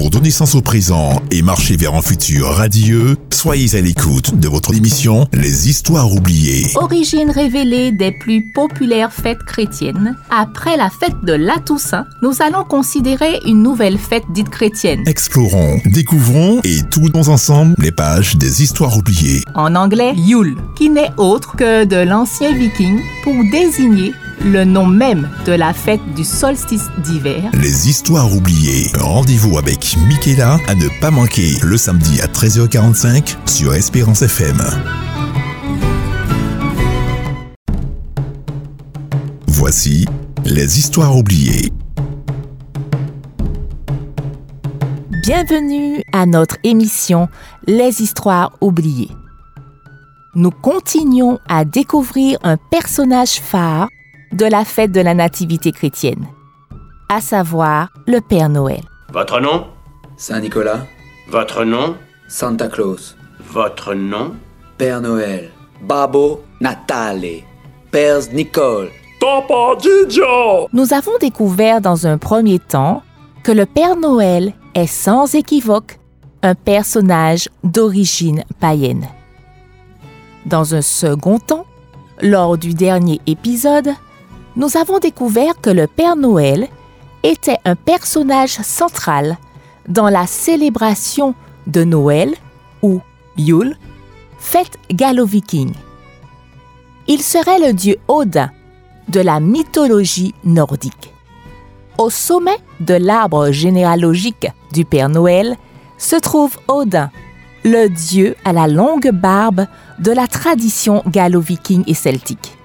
Pour donner sens au présent et marcher vers un futur radieux, soyez à l'écoute de votre émission Les Histoires oubliées. Origine révélée des plus populaires fêtes chrétiennes, après la fête de la Toussaint, nous allons considérer une nouvelle fête dite chrétienne. Explorons, découvrons et tournons ensemble les pages des Histoires oubliées. En anglais, Yule, qui n'est autre que de l'ancien viking pour désigner le nom même de la fête du solstice d'hiver. Les Histoires oubliées. Rendez-vous avec Michaela à ne pas manquer le samedi à 13h45 sur Espérance FM. Voici les Histoires oubliées. Bienvenue à notre émission Les histoires oubliées. Nous continuons à découvrir un personnage phare de la fête de la Nativité chrétienne, à savoir le Père Noël. Votre nom? Saint-Nicolas, Votre nom? Santa Claus, Votre nom? Père Noël, Babo Natale, Père Nicole. Nous avons découvert dans un premier temps que le Père Noël est sans équivoque un personnage d'origine païenne. Dans un second temps, lors du dernier épisode, nous avons découvert que le Père Noël était un personnage central dans la célébration de Noël ou Yule, fête gallo-viking. Il serait le dieu Odin de la mythologie nordique. Au sommet de l'arbre généalogique du Père Noël se trouve Odin, le dieu à la longue barbe de la tradition gallo-viking et celtique.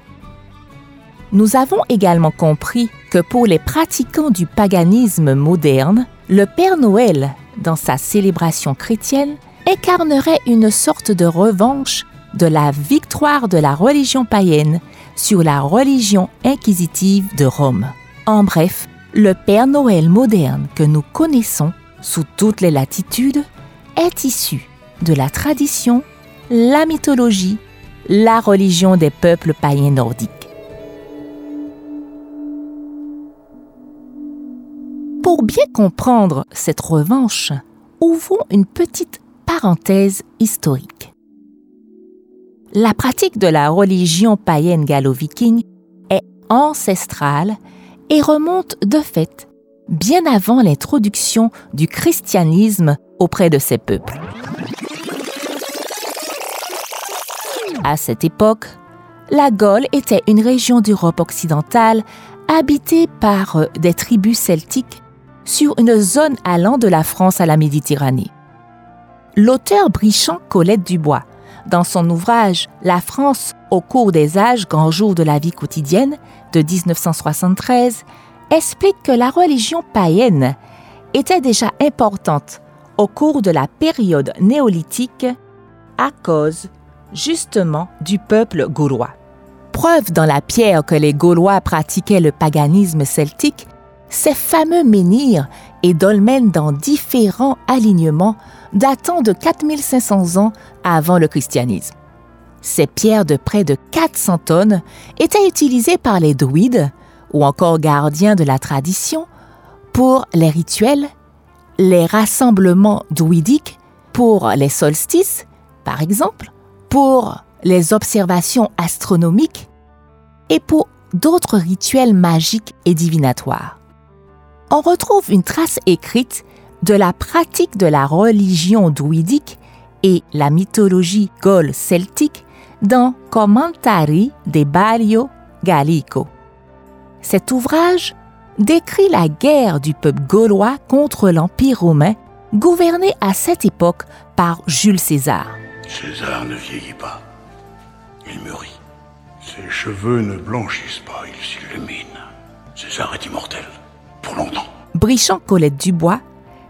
Nous avons également compris que pour les pratiquants du paganisme moderne, le Père Noël, dans sa célébration chrétienne, incarnerait une sorte de revanche de la victoire de la religion païenne sur la religion inquisitive de Rome. En bref, le Père Noël moderne que nous connaissons sous toutes les latitudes est issu de la tradition, la mythologie, la religion des peuples païens nordiques. Pour bien comprendre cette revanche, ouvrons une petite parenthèse historique. La pratique de la religion païenne gallo-viking est ancestrale et remonte de fait bien avant l'introduction du christianisme auprès de ces peuples. À cette époque, la Gaule était une région d'Europe occidentale habitée par des tribus celtiques sur une zone allant de la France à la Méditerranée. L'auteur Brichant Colette Dubois, dans son ouvrage La France au cours des âges, grands jours de la vie quotidienne de 1973, explique que la religion païenne était déjà importante au cours de la période néolithique à cause justement du peuple gaulois. Preuve dans la pierre que les Gaulois pratiquaient le paganisme celtique, ces fameux menhirs et dolmens dans différents alignements datant de 4500 ans avant le christianisme. Ces pierres de près de 400 tonnes étaient utilisées par les druides, ou encore gardiens de la tradition, pour les rituels, les rassemblements druidiques, pour les solstices, par exemple, pour les observations astronomiques et pour d'autres rituels magiques et divinatoires. On retrouve une trace écrite de la pratique de la religion druidique et la mythologie gaule celtique dans Commentari de Balio Gallico. Cet ouvrage décrit la guerre du peuple gaulois contre l'Empire romain, gouverné à cette époque par Jules César. César ne vieillit pas. Il mûrit. Ses cheveux ne blanchissent pas, il s'illumine. César est immortel. Pour longtemps. Brichant Colette Dubois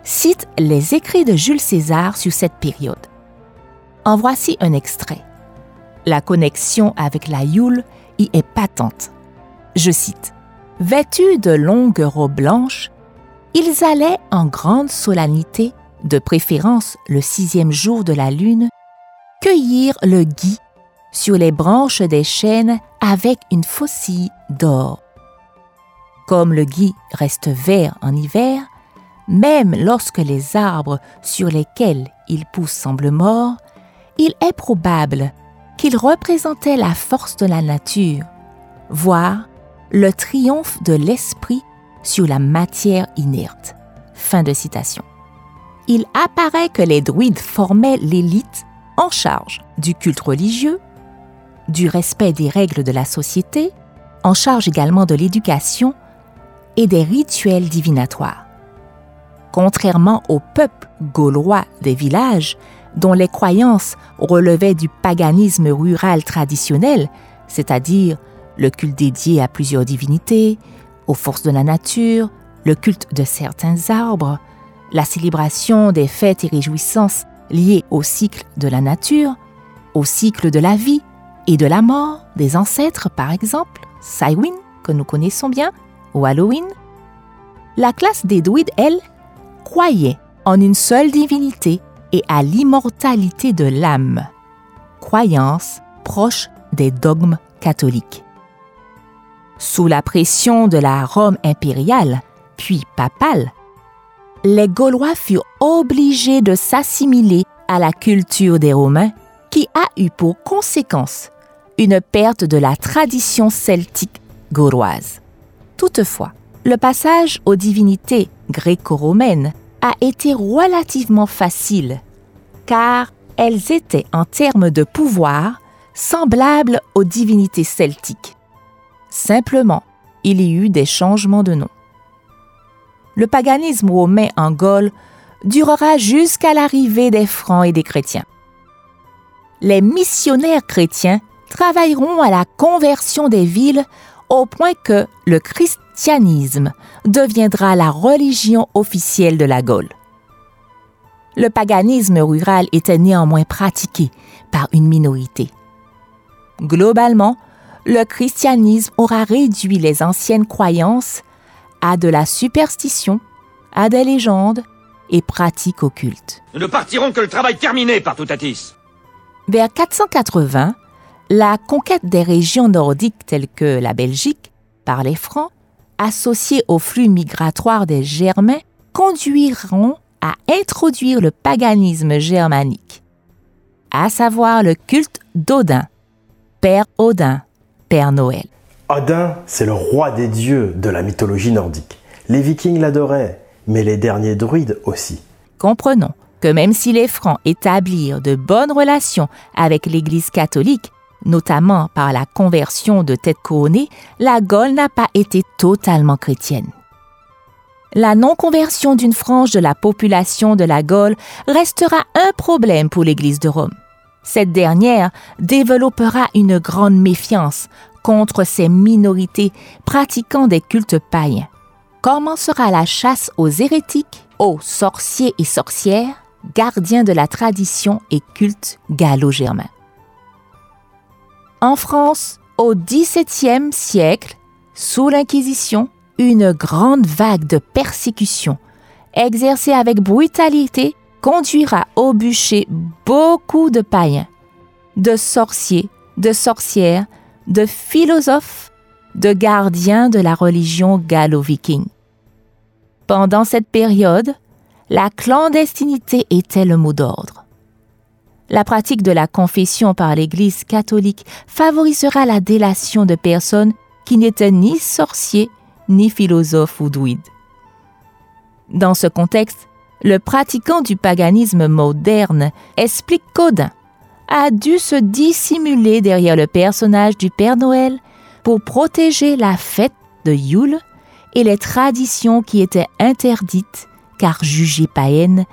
cite les écrits de Jules César sur cette période. En voici un extrait. La connexion avec la Yule y est patente. Je cite. Vêtus de longues robes blanches, ils allaient en grande solennité, de préférence le sixième jour de la lune, cueillir le gui sur les branches des chênes avec une faucille d'or. Comme le gui reste vert en hiver, même lorsque les arbres sur lesquels ils poussent semblent morts, il est probable qu'ils représentaient la force de la nature, voire le triomphe de l'esprit sur la matière inerte. Fin de citation. Il apparaît que les druides formaient l'élite en charge du culte religieux, du respect des règles de la société, en charge également de l'éducation et des rituels divinatoires. Contrairement au peuple gaulois des villages, dont les croyances relevaient du paganisme rural traditionnel, c'est-à-dire le culte dédié à plusieurs divinités, aux forces de la nature, le culte de certains arbres, la célébration des fêtes et réjouissances liées au cycle de la nature, au cycle de la vie et de la mort des ancêtres par exemple, Samhain que nous connaissons bien, Halloween, la classe des druides, elle, croyait en une seule divinité et à l'immortalité de l'âme, croyance proche des dogmes catholiques. Sous la pression de la Rome impériale, puis papale, les Gaulois furent obligés de s'assimiler à la culture des Romains, qui a eu pour conséquence une perte de la tradition celtique gauloise. Toutefois, le passage aux divinités gréco-romaines a été relativement facile, car elles étaient en termes de pouvoir semblables aux divinités celtiques. Simplement, il y eut des changements de nom. Le paganisme romain en Gaule durera jusqu'à l'arrivée des Francs et des chrétiens. Les missionnaires chrétiens travailleront à la conversion des villes au point que le christianisme deviendra la religion officielle de la Gaule. Le paganisme rural était néanmoins pratiqué par une minorité. Globalement, le christianisme aura réduit les anciennes croyances à de la superstition, à des légendes et pratiques occultes. Nous ne partirons que le travail terminé, Partoutatis. Vers 480, la conquête des régions nordiques telles que la Belgique par les Francs, associée au flux migratoire des Germains, conduiront à introduire le paganisme germanique, à savoir le culte d'Odin, Père Odin, Père Noël. Odin, c'est le roi des dieux de la mythologie nordique. Les vikings l'adoraient, mais les derniers druides aussi. Comprenons que même si les Francs établirent de bonnes relations avec l'Église catholique, notamment par la conversion de tête couronnée, la Gaule n'a pas été totalement chrétienne. La non-conversion d'une frange de la population de la Gaule restera un problème pour l'Église de Rome. Cette dernière développera une grande méfiance contre ces minorités pratiquant des cultes païens. Commencera la chasse aux hérétiques, aux sorciers et sorcières, gardiens de la tradition et culte gallo-germain. En France, au XVIIe siècle, sous l'Inquisition, une grande vague de persécution exercée avec brutalité conduira au bûcher beaucoup de païens, de sorciers, de sorcières, de philosophes, de gardiens de la religion gallo-viking. Pendant cette période, la clandestinité était le mot d'ordre. La pratique de la confession par l'Église catholique favorisera la délation de personnes qui n'étaient ni sorciers ni philosophes ou druides. Dans ce contexte, le pratiquant du paganisme moderne explique qu'Odin a dû se dissimuler derrière le personnage du Père Noël pour protéger la fête de Yule et les traditions qui étaient interdites car jugées païennes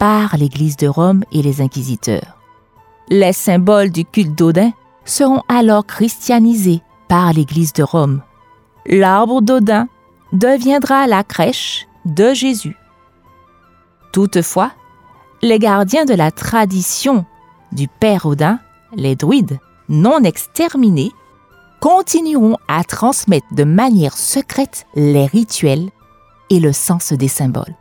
par l'Église de Rome et les inquisiteurs. Les symboles du culte d'Odin seront alors christianisés par l'Église de Rome. L'arbre d'Odin deviendra la crèche de Jésus. Toutefois, les gardiens de la tradition du Père Odin, les druides non exterminés, continueront à transmettre de manière secrète les rituels et le sens des symboles.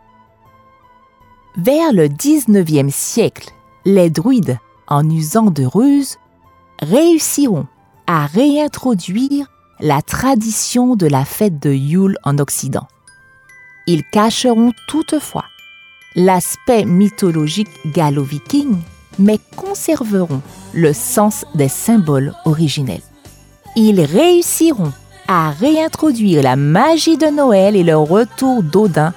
Vers le 19e siècle, les druides, en usant de ruses, réussiront à réintroduire la tradition de la fête de Yule en Occident. Ils cacheront toutefois l'aspect mythologique gallo-viking, mais conserveront le sens des symboles originels. Ils réussiront à réintroduire la magie de Noël et le retour d'Odin,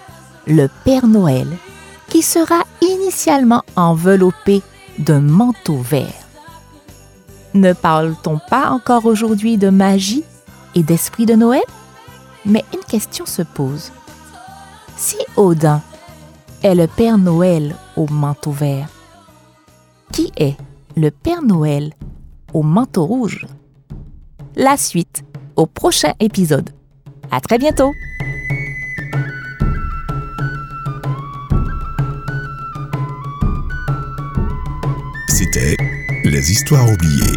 le Père Noël, qui sera initialement enveloppé d'un manteau vert. Ne parle-t-on pas encore aujourd'hui de magie et d'esprit de Noël? Mais une question se pose. Si Odin est le Père Noël au manteau vert, qui est le Père Noël au manteau rouge? La suite au prochain épisode. À très bientôt Histoires oubliées.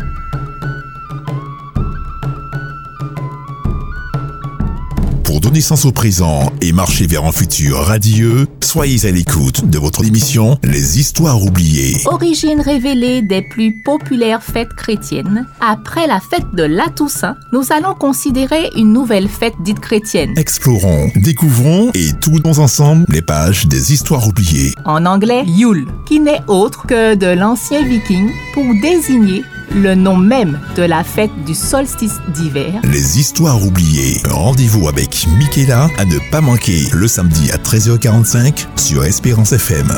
Au présent et marcher vers un futur radieux, soyez à l'écoute de votre émission Les Histoires oubliées. Origine révélée des plus populaires fêtes chrétiennes. Après la fête de la Toussaint, nous allons considérer une nouvelle fête dite chrétienne. Explorons, découvrons et tournons ensemble les pages des Histoires oubliées. En anglais, Yule, qui n'est autre que de l'ancien viking pour désigner le nom même de la fête du solstice d'hiver. Les Histoires oubliées. Rendez-vous avec Michaela à ne pas manquer le samedi à 13h45 sur Espérance FM.